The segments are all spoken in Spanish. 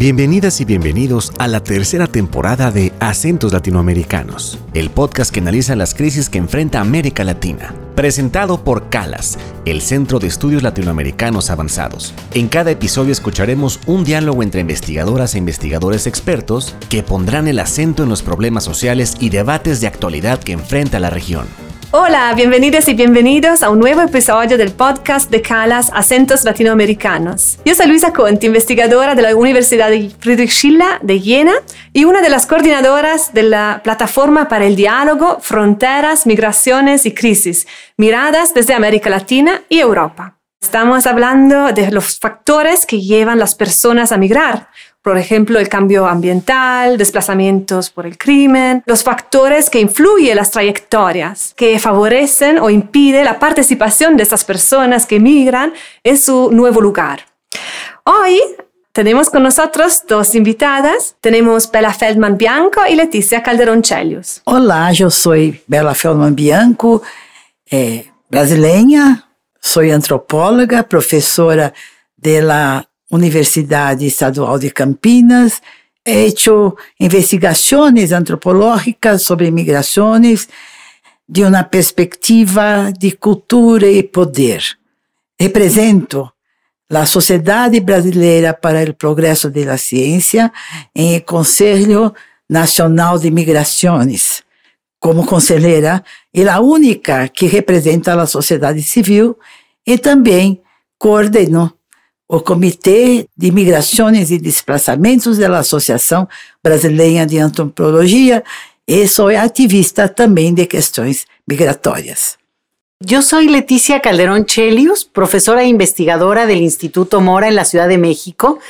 Bienvenidas y bienvenidos a la tercera temporada de Acentos Latinoamericanos, el podcast que analiza las crisis que enfrenta América Latina. Presentado por CALAS, el Centro de Estudios Latinoamericanos Avanzados. En cada episodio escucharemos un diálogo entre investigadoras e investigadores expertos que pondrán el acento en los problemas sociales y debates de actualidad que enfrenta la región. Hola, bienvenidas y bienvenidos a un nuevo episodio del podcast de Calas Acentos Latinoamericanos. Yo soy Luisa Conti, investigadora de la Universidad de Friedrich Schiller de Jena y una de las coordinadoras de la Plataforma para el Diálogo, Fronteras, Migraciones y Crisis, miradas desde América Latina y Europa. Estamos hablando de los factores que llevan las personas a migrar, por ejemplo, el cambio ambiental, desplazamientos por el crimen, los factores que influyen las trayectorias, que favorecen o impiden la participación de estas personas que migran en su nuevo lugar. Hoy tenemos con nosotros dos invitadas. Tenemos Bella Feldman Bianco y Leticia Calderón. Hola, yo soy Bella Feldman Bianco, eh, brasileña, soy antropóloga, profesora de la Universidade Estadual de Campinas, he hecho investigaciones antropológicas sobre migraciones de una perspectiva de cultura y poder. Represento la Sociedade Brasileira para o Progresso da Ciência em Conselho Nacional de Migrações, como conselheira e a única que representa a sociedade civil e também coordeno o Comitê de Migrações e Desplaçamentos da Associação Brasileira de Antropologia e sou ativista também de questões migratórias. Yo soy Leticia Calderón Chelius, profesora e investigadora del Instituto Mora en la Ciudad de México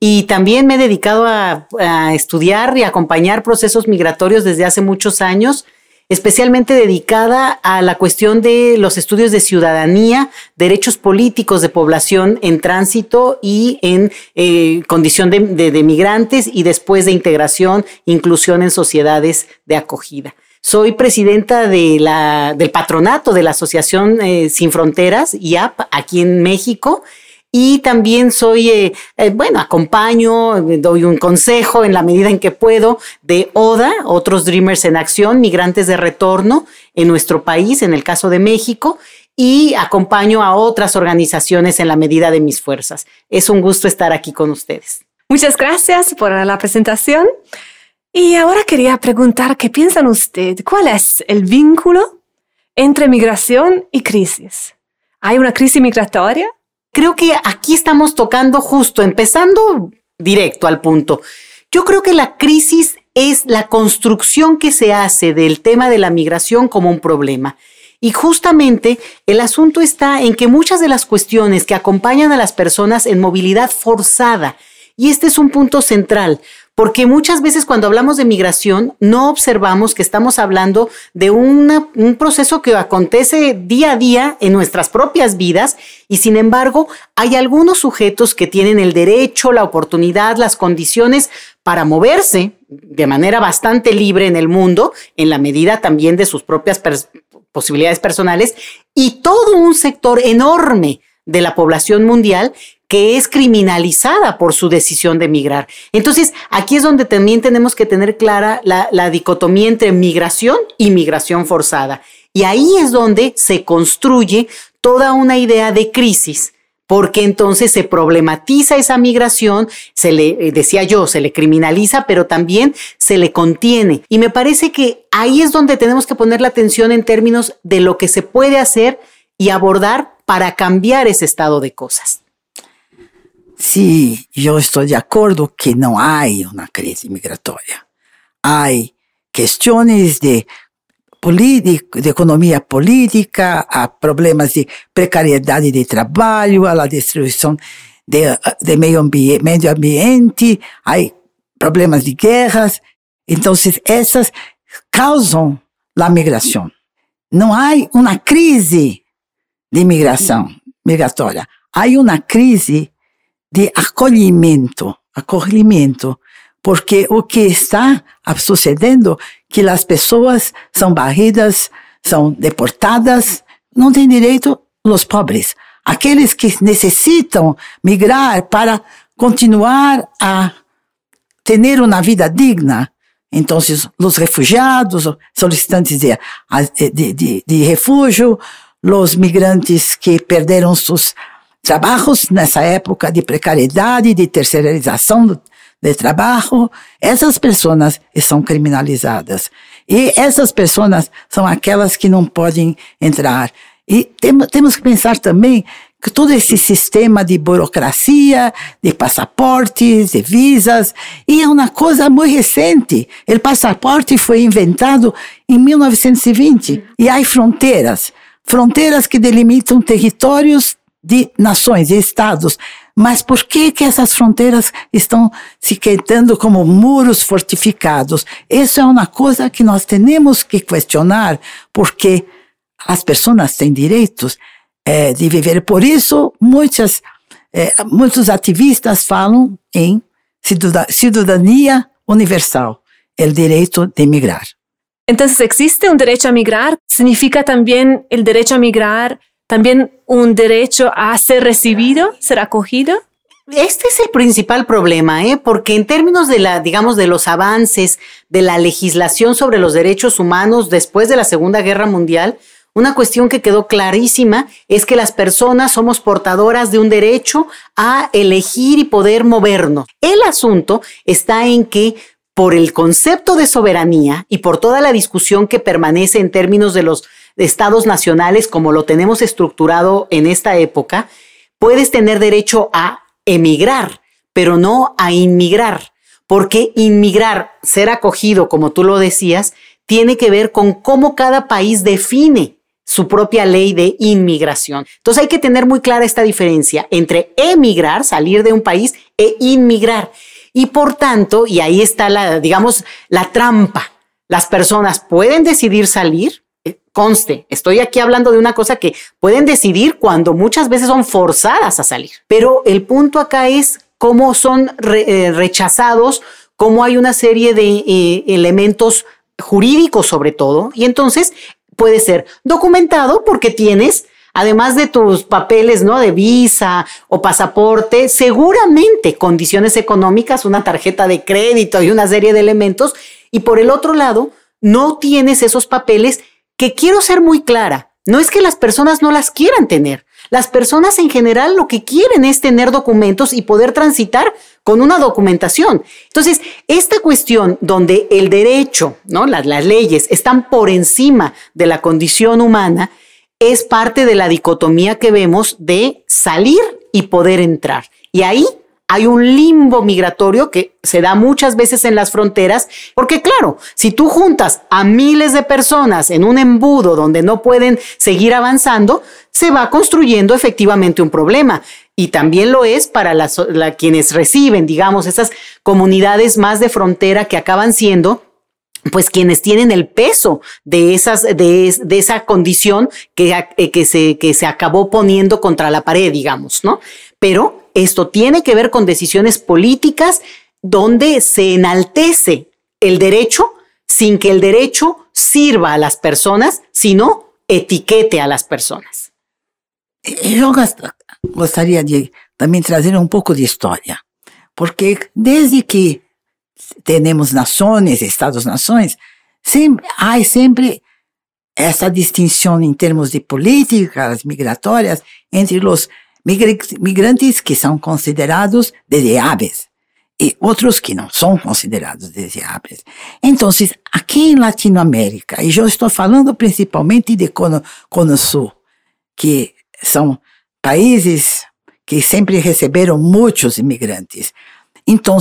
y también me he dedicado a estudiar y acompañar procesos migratorios desde hace muchos años especialmente dedicada a la cuestión de los estudios de ciudadanía, derechos políticos de población en tránsito y en eh, condición de, migrantes y después de integración, inclusión en sociedades de acogida. Soy presidenta del patronato de la Asociación eh, Sin Fronteras, IAP, aquí en México, y también soy, eh, eh, bueno, acompaño, doy un consejo en la medida en que puedo de ODA, otros Dreamers en Acción, migrantes de retorno en nuestro país, en el caso de México, y acompaño a otras organizaciones en la medida de mis fuerzas. Es un gusto estar aquí con ustedes. Muchas gracias por la presentación. Y ahora quería preguntar, ¿qué piensan ustedes? ¿Cuál es el vínculo entre migración y crisis? ¿Hay una crisis migratoria? Creo que aquí estamos tocando justo, empezando directo al punto. Yo creo que la crisis es la construcción que se hace del tema de la migración como un problema. Y justamente el asunto está en que muchas de las cuestiones que acompañan a las personas en movilidad forzada, y este es un punto central, porque muchas veces cuando hablamos de migración no observamos que estamos hablando de un proceso que acontece día a día en nuestras propias vidas. Y sin embargo hay algunos sujetos que tienen el derecho, la oportunidad, las condiciones para moverse de manera bastante libre en el mundo, en la medida también de sus propias posibilidades personales, y todo un sector enorme de la población mundial que es criminalizada por su decisión de migrar. Entonces, aquí es donde también tenemos que tener clara la, dicotomía entre migración y migración forzada. Y ahí es donde se construye toda una idea de crisis porque entonces se problematiza esa migración, se le, eh, decía yo, se le criminaliza, pero también se le contiene. Y me parece que ahí es donde tenemos que poner la atención en términos de lo que se puede hacer y abordar para cambiar ese estado de cosas. Se eu estou de acordo que não há uma crise migratória. Há questões de, de economia política, há problemas de precariedade de trabalho, há a destruição de, de meio, ambiente, meio ambiente, há problemas de guerras. Então, essas causam a migração. Não há uma crise de migração migratória. Há uma crise de acolhimento, acolhimento, porque o que está sucedendo que as pessoas são barridas, são deportadas, não têm direito os pobres, aqueles que necessitam migrar para continuar a ter uma vida digna. Então, os refugiados, solicitantes de, de, de, de refúgio, os migrantes que perderam seus trabalhos nessa época de precariedade, de terceirização do, de trabalho, essas pessoas são criminalizadas. E essas pessoas são aquelas que não podem entrar. E tem, temos que pensar também que todo esse sistema de burocracia, de passaportes, de visas, e é uma coisa muito recente. O passaporte foi inventado em 1920 e há fronteiras, fronteiras que delimitam territórios de nações, de estados. Mas por que que essas fronteiras estão se quedando como muros fortificados? Isso é uma coisa que nós temos que questionar, porque as pessoas têm direitos é, de viver. Por isso, muitas, é, muitos ativistas falam em cidadania universal, o direito de migrar. Então, existe um direito a migrar? Significa também o direito a migrar también un derecho a ser recibido, ser acogido? Este es el principal problema, ¿eh? porque en términos de la, digamos, de los avances de la legislación sobre los derechos humanos después de la Segunda Guerra Mundial, una cuestión que quedó clarísima es que las personas somos portadoras de un derecho a elegir y poder movernos. El asunto está en que por el concepto de soberanía y por toda la discusión que permanece en términos de los estados nacionales como lo tenemos estructurado en esta época, puedes tener derecho a emigrar, pero no a inmigrar, porque inmigrar, ser acogido, como tú lo decías, tiene que ver con cómo cada país define su propia ley de inmigración. Entonces hay que tener muy clara esta diferencia entre emigrar, salir de un país, e inmigrar. Y por tanto, y ahí está la, digamos, la trampa. Las personas pueden decidir salir, conste, estoy aquí hablando de una cosa que pueden decidir cuando muchas veces son forzadas a salir. Pero el punto acá es cómo son eh, rechazados, cómo hay una serie de eh, elementos jurídicos sobre todo, y entonces puede ser documentado porque tienes además de tus papeles, ¿no? De visa o pasaporte, seguramente condiciones económicas, una tarjeta de crédito y una serie de elementos. Y por el otro lado, no tienes esos papeles que quiero ser muy clara. No es que las personas no las quieran tener. Las personas en general lo que quieren es tener documentos y poder transitar con una documentación. Entonces, esta cuestión donde el derecho, ¿no? las, las leyes están por encima de la condición humana, es parte de la dicotomía que vemos de salir y poder entrar. Y ahí hay un limbo migratorio que se da muchas veces en las fronteras, porque claro, si tú juntas a miles de personas en un embudo donde no pueden seguir avanzando, se va construyendo efectivamente un problema. Y también lo es para las, quienes reciben, digamos, esas comunidades más de frontera que acaban siendo pues quienes tienen el peso de esas, de, de esa condición que, eh, que, se, que se acabó poniendo contra la pared, digamos, ¿no? Pero esto tiene que ver con decisiones políticas donde se enaltece el derecho sin que el derecho sirva a las personas, sino etiquete a las personas. Yo gustaría de también traer un poco de historia, porque desde que tenemos nações, Estados-nações, sempre, há sempre essa distinção em termos de políticas migratórias entre os migrantes que são considerados deseáveis e outros que não são considerados deseáveis. Então, aqui em Latinoamérica, e eu estou falando principalmente de Cono, Cono Sul, que são países que sempre receberam muitos imigrantes. Então,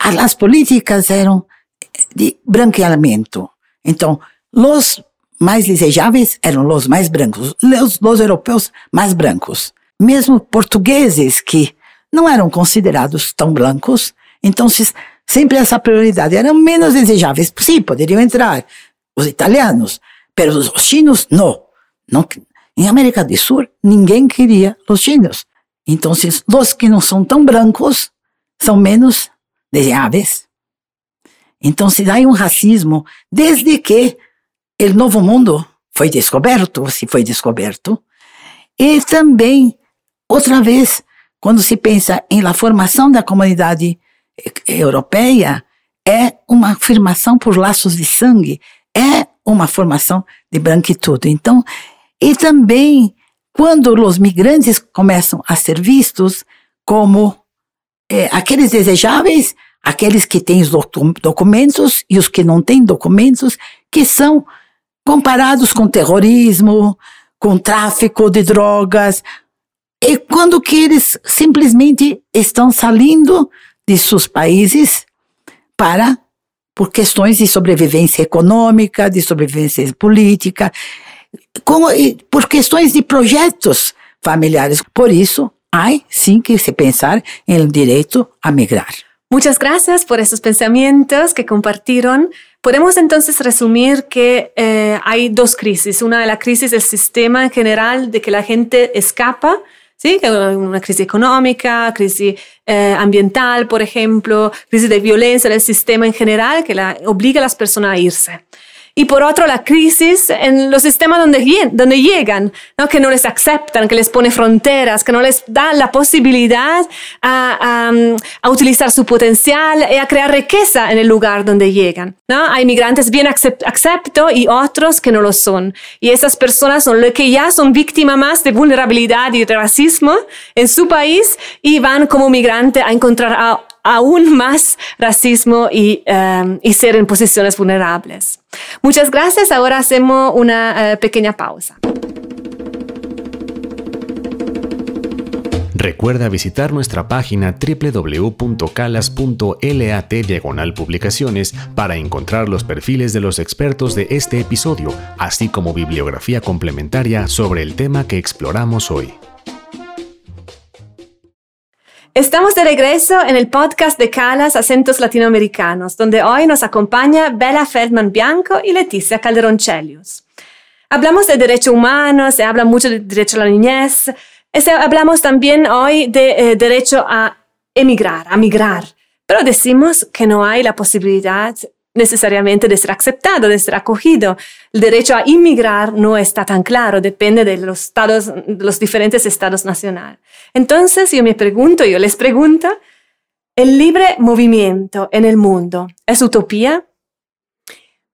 as políticas eram de branqueamento. Então, os mais desejáveis eram os mais brancos, os, os europeus mais brancos. Mesmo portugueses que não eram considerados tão brancos, então sempre essa prioridade eram menos desejáveis. Sim, poderiam entrar os italianos, mas os chinos não. não. Em América do Sul, ninguém queria os chinos. Então, os que não são tão brancos são menos de aves. Então se dá um racismo desde que o novo mundo foi descoberto, se foi descoberto, e também, outra vez, quando se pensa em la formação da comunidade europeia é uma afirmação por laços de sangue, é uma formação de branquitude. Então, e também quando os migrantes começam a ser vistos como é, aqueles desejáveis, aqueles que têm os documentos e os que não têm documentos, que são comparados com terrorismo, com tráfico de drogas, e quando que eles simplesmente estão saindo de seus países para por questões de sobrevivência econômica, de sobrevivência política, com, por questões de projetos familiares. Por isso, há sim que se pensar em direito a migrar. Muchas gracias por esos pensamientos que compartieron. Podemos entonces resumir que eh, hay dos crisis. Una de la crisis del sistema en general, de que la gente escapa, ¿sí? Una crisis económica, crisis eh, ambiental, por ejemplo, crisis de violencia del sistema en general, que la, obliga a las personas a irse y por otro la crisis en los sistemas donde, donde llegan, ¿no? que no les aceptan, que les pone fronteras, que no les dan la posibilidad a, a, utilizar su potencial y a crear riqueza en el lugar donde llegan. ¿no? Hay migrantes bien acepto y otros que no lo son. Y esas personas son los que ya son víctimas más de vulnerabilidad y de racismo en su país y van como migrante a encontrar a aún más racismo y, um, y ser en posiciones vulnerables. Muchas gracias. Ahora hacemos una uh, pequeña pausa. Recuerda visitar nuestra página www.calas.lat diagonal publicaciones para encontrar los perfiles de los expertos de este episodio, así como bibliografía complementaria sobre el tema que exploramos hoy. Estamos de regreso en el podcast de Calas Acentos Latinoamericanos, donde hoy nos acompaña Bella Feldman Bianco y Leticia Calderón. Hablamos de derechos humanos, se habla mucho de derecho a la niñez, hablamos también hoy de eh, derecho a emigrar, a migrar, pero decimos que no hay la posibilidad necesariamente de ser aceptado, de ser acogido. El derecho a inmigrar no está tan claro, depende de los, estados, los diferentes estados nacionales. Entonces yo me pregunto, yo les pregunto, ¿el libre movimiento en el mundo es utopía?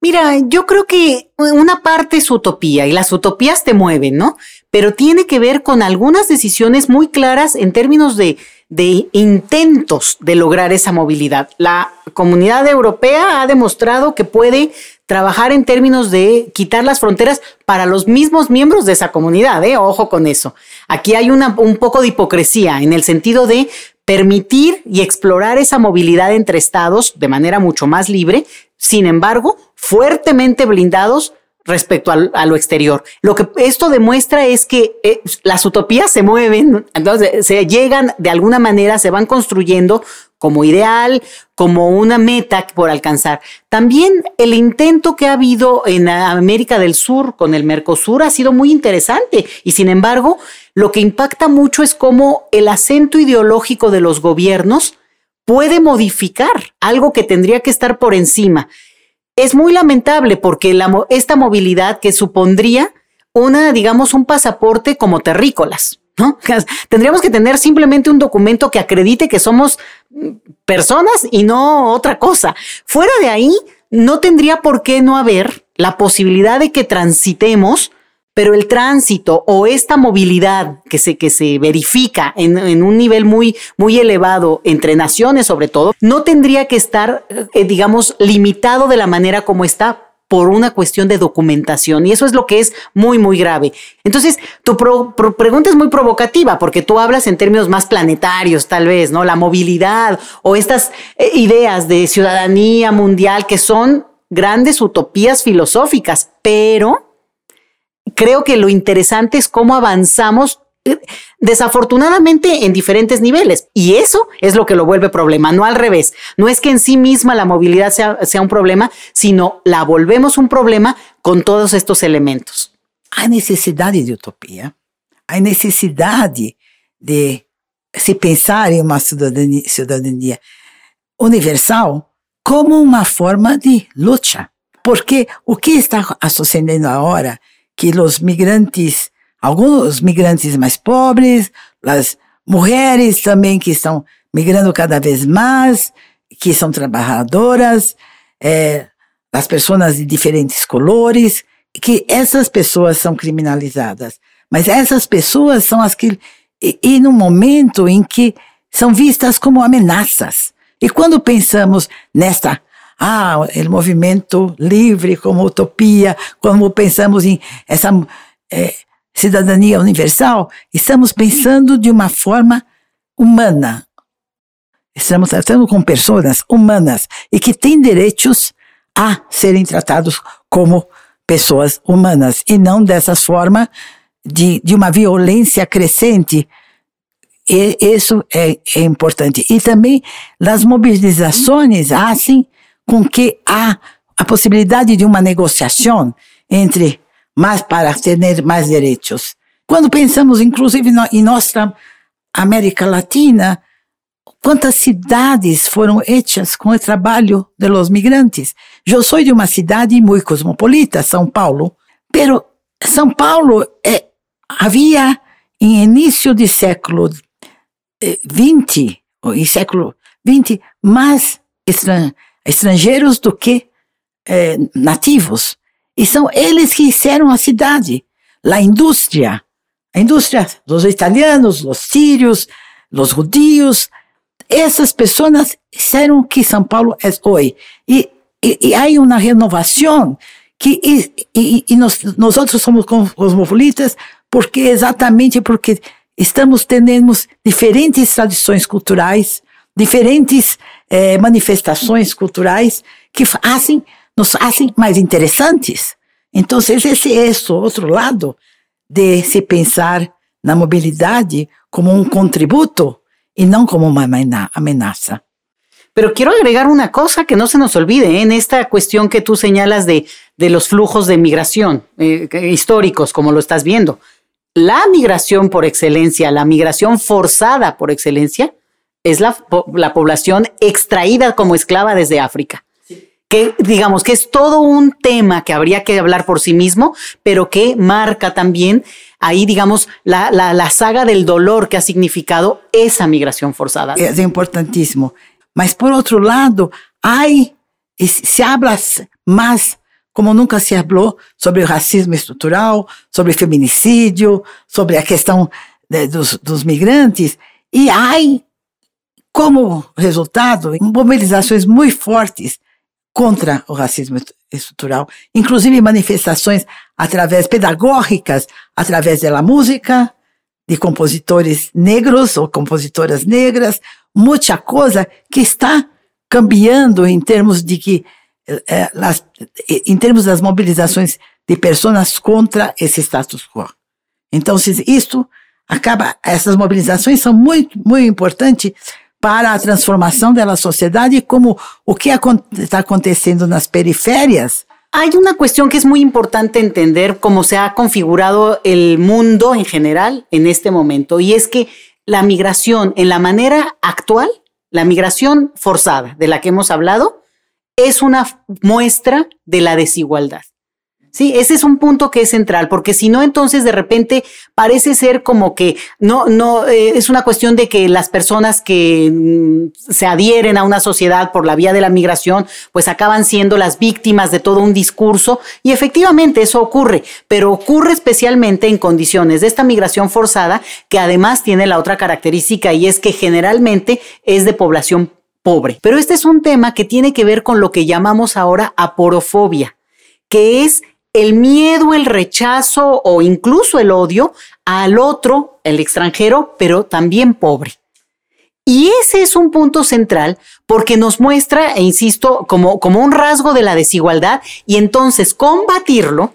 Mira, yo creo que una parte es utopía y las utopías te mueven, ¿no? Pero tiene que ver con algunas decisiones muy claras en términos de de intentos de lograr esa movilidad. La comunidad europea ha demostrado que puede trabajar en términos de quitar las fronteras para los mismos miembros de esa comunidad. ¿eh? Ojo con eso. Aquí hay un poco de hipocresía en el sentido de permitir y explorar esa movilidad entre estados de manera mucho más libre, sin embargo, fuertemente blindados respecto a, lo exterior. Lo que esto demuestra es que eh, las utopías se mueven, entonces se llegan de alguna manera, se van construyendo como ideal, como una meta por alcanzar. También el intento que ha habido en América del Sur con el Mercosur ha sido muy interesante y sin embargo lo que impacta mucho es cómo el acento ideológico de los gobiernos puede modificar algo que tendría que estar por encima es muy lamentable porque esta movilidad que supondría una, digamos, un pasaporte como terrícolas, ¿no? Tendríamos que tener simplemente un documento que acredite que somos mm, personas y no otra cosa. Fuera de ahí, no tendría por qué no haber la posibilidad de que transitemos pero el tránsito o esta movilidad que se, que se verifica en, un nivel muy, muy elevado entre naciones sobre todo, no tendría que estar, eh, digamos, limitado de la manera como está por una cuestión de documentación y eso es lo que es muy, muy grave. Entonces, tu pregunta es muy provocativa porque tú hablas en términos más planetarios, tal vez, ¿no? La movilidad o estas eh, ideas de ciudadanía mundial que son grandes utopías filosóficas, pero creo que lo interesante es cómo avanzamos eh, desafortunadamente en diferentes niveles. Y eso es lo que lo vuelve problema, no al revés. No es que en sí misma la movilidad sea, sea un problema, sino la volvemos un problema con todos estos elementos. Hay necesidad de utopía, hay necesidad de se pensar en una ciudadanía universal como una forma de lucha. Porque o que está sucedendo ahora que os migrantes, alguns migrantes mais pobres, as mulheres também que estão migrando cada vez mais, que são trabalhadoras, é, as pessoas de diferentes colores, que essas pessoas são criminalizadas. Mas essas pessoas são as que, e, e no momento em que são vistas como ameaças. E quando pensamos nesta ah, o movimento livre como utopia, quando pensamos em essa é, cidadania universal, estamos pensando de uma forma humana. Estamos tratando com pessoas humanas e que têm direitos a serem tratados como pessoas humanas e não dessa forma de, de uma violência crescente. E isso é, é importante. E também as mobilizações fazem com que há a possibilidade de uma negociação entre mais para ter mais direitos. Quando pensamos, inclusive, em nossa América Latina, quantas cidades foram hechas com o trabalho dos migrantes. Eu sou de uma cidade muito cosmopolita, São Paulo, pero São Paulo é, havia, em início do século XX, ou em século XX, mais estran, estrangeiros do que eh, nativos. E são eles que fizeram a cidade, a indústria, a indústria dos italianos, os sírios, os judios, essas pessoas fizeram que São Paulo é hoje. E, e, e há uma renovação que e, e, e nós, nós outros somos cosmopolitas porque exatamente porque estamos tendo diferentes tradições culturais, diferentes eh, manifestações culturais que fazem nos fazem mais interessantes. Então, esse é esse outro lado de se pensar na mobilidade como um contributo y no como una amenaza. Pero quiero agregar una cosa que no se nos olvide ¿eh? en esta cuestión que tú señalas de, de los flujos de migración eh, históricos, como lo estás viendo. La migración por excelencia, la migración forzada por excelencia, es la, la población extraída como esclava desde África que digamos que es todo un tema que habría que hablar por sí mismo, pero que marca también ahí, digamos, la, la, la saga del dolor que ha significado esa migración forzada. Es importantísimo. Mas por otro lado, hay, se habla más como nunca se habló sobre o racismo estrutural, sobre o feminicídio, sobre a questão de, dos, dos migrantes, e há como resultado mobilizações muito fortes contra o racismo estrutural, inclusive manifestações através pedagógicas, através da música, de compositores negros ou compositoras negras, muita coisa que está cambiando em termos de que eh, las, em termos das mobilizações de pessoas contra esse status quo. Então, isto acaba, essas mobilizações são muito, muito importantes para a transformação da sociedade, como o que está acontecendo nas periferias. Hay una cuestión que es muy importante entender cómo se ha configurado el mundo en general en este momento, y es que la migración en la manera actual, la migración forzada de la que hemos hablado, es una muestra de la desigualdad. Sí, ese es un punto que es central, porque si no, entonces de repente parece ser como que no, no, eh, es una cuestión de que las personas que mm, se adhieren a una sociedad por la vía de la migración, pues acaban siendo las víctimas de todo un discurso. Y efectivamente eso ocurre, pero ocurre especialmente en condiciones de esta migración forzada, que además tiene la otra característica y es que generalmente es de población pobre. Pero este es un tema que tiene que ver con lo que llamamos ahora aporofobia, que es el miedo, el rechazo o incluso el odio al otro, el extranjero, pero también pobre. Y ese es un punto central porque nos muestra, e insisto, como, como un rasgo de la desigualdad y entonces combatirlo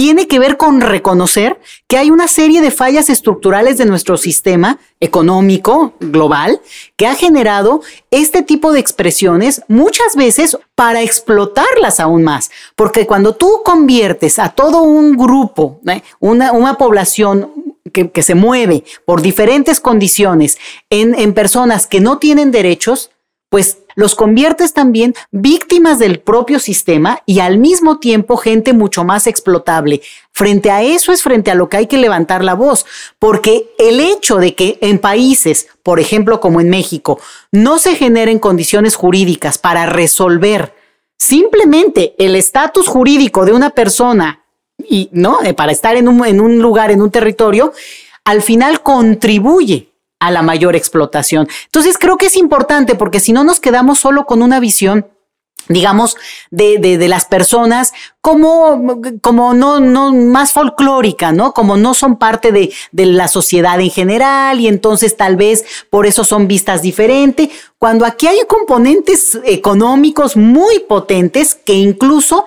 tiene que ver con reconocer que hay una serie de fallas estructurales de nuestro sistema económico global que ha generado este tipo de expresiones muchas veces para explotarlas aún más. Porque cuando tú conviertes a todo un grupo, una, una, población que, que, se mueve por diferentes condiciones en, en personas que no tienen derechos, pues los conviertes también víctimas del propio sistema y al mismo tiempo gente mucho más explotable. Frente a eso es frente a lo que hay que levantar la voz, porque el hecho de que en países, por ejemplo como en México, no se generen condiciones jurídicas para resolver simplemente el estatus jurídico de una persona y no eh, para estar en un, en un lugar, en un territorio, al final contribuye a la mayor explotación. Entonces creo que es importante porque si no nos quedamos solo con una visión digamos, de, de, las personas como, como no, no más folclórica, ¿no? Como no son parte de, de, la sociedad en general y entonces tal vez por eso son vistas diferente, cuando aquí hay componentes económicos muy potentes que incluso,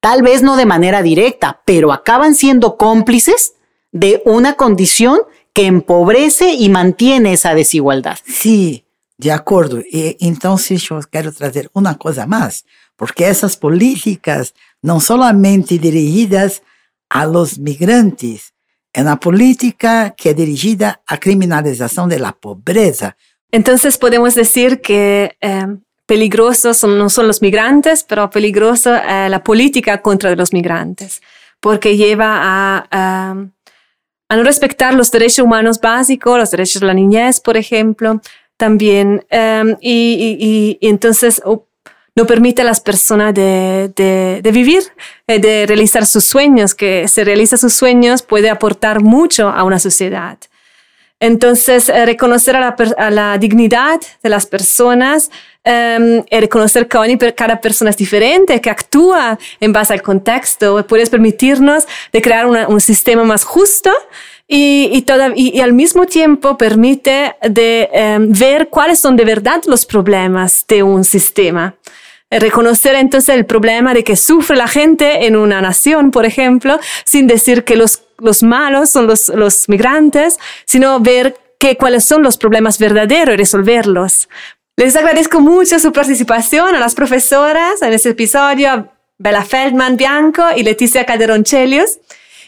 tal vez no de manera directa, pero acaban siendo cómplices de una condición que empobrece y mantiene esa desigualdad. Sí, de acuerdo. Y entonces yo quiero traer una cosa más, porque esas políticas no solamente dirigidas a los migrantes, es una política que es dirigida a criminalización de la pobreza. Entonces podemos decir que eh, peligrosos no son los migrantes, pero peligrosa eh, la política contra los migrantes, porque lleva a a no respetar los derechos humanos básicos, los derechos de la niñez, por ejemplo, también. Em, y, entonces oh, no permite a las personas de, vivir, eh, de realizar sus sueños, que se realiza sus sueños puede aportar mucho a una sociedad. Entonces, eh, reconocer a la, dignidad de las personas, um, reconocer que cada persona es diferente, que actúa en base al contexto, puede permitirnos de crear un sistema más justo y, y, al mismo tiempo permite de em, ver cuáles son de verdad los problemas de un sistema. Reconocer entonces el problema de que sufre la gente en una nación, por ejemplo, sin decir que los, los malos son los, los migrantes, sino ver que, cuáles son los problemas verdaderos y resolverlos. Les agradezco mucho su participación a las profesoras en este episodio, Bella Feldman Bianco y Leticia Calderon-Chelius.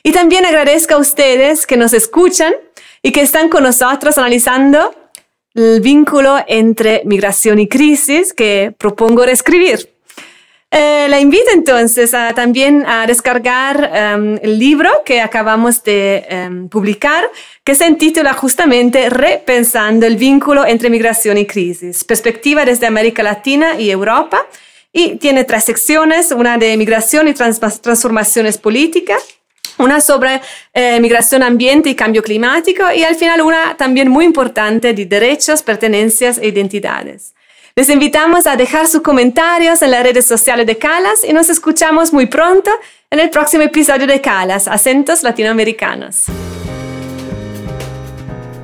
Y también agradezco a ustedes que nos escuchan y que están con nosotros analizando el vínculo entre migración y crisis que propongo reescribir. Eh, la invito entonces a, también a descargar em, el libro que acabamos de em, publicar, que se intitula justamente Repensando el vínculo entre migración y crisis, perspectiva desde América Latina y Europa. Y tiene tres secciones, una de migración y transformaciones políticas, una sobre eh, migración, ambiente y cambio climático y al final una también muy importante de derechos, pertenencias e identidades. Les invitamos a dejar sus comentarios en las redes sociales de Calas y nos escuchamos muy pronto en el próximo episodio de Calas, Acentos Latinoamericanos.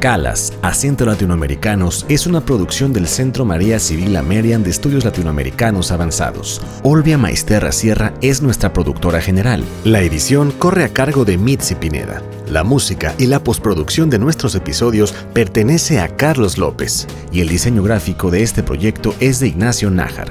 Calas, Acento Latinoamericanos es una producción del Centro María Civil Amerian de Estudios Latinoamericanos Avanzados. Olvia Maisterra Sierra es nuestra productora general. La edición corre a cargo de Mitzi Pineda. La música y la postproducción de nuestros episodios pertenece a Carlos López y el diseño gráfico de este proyecto es de Ignacio Nájar.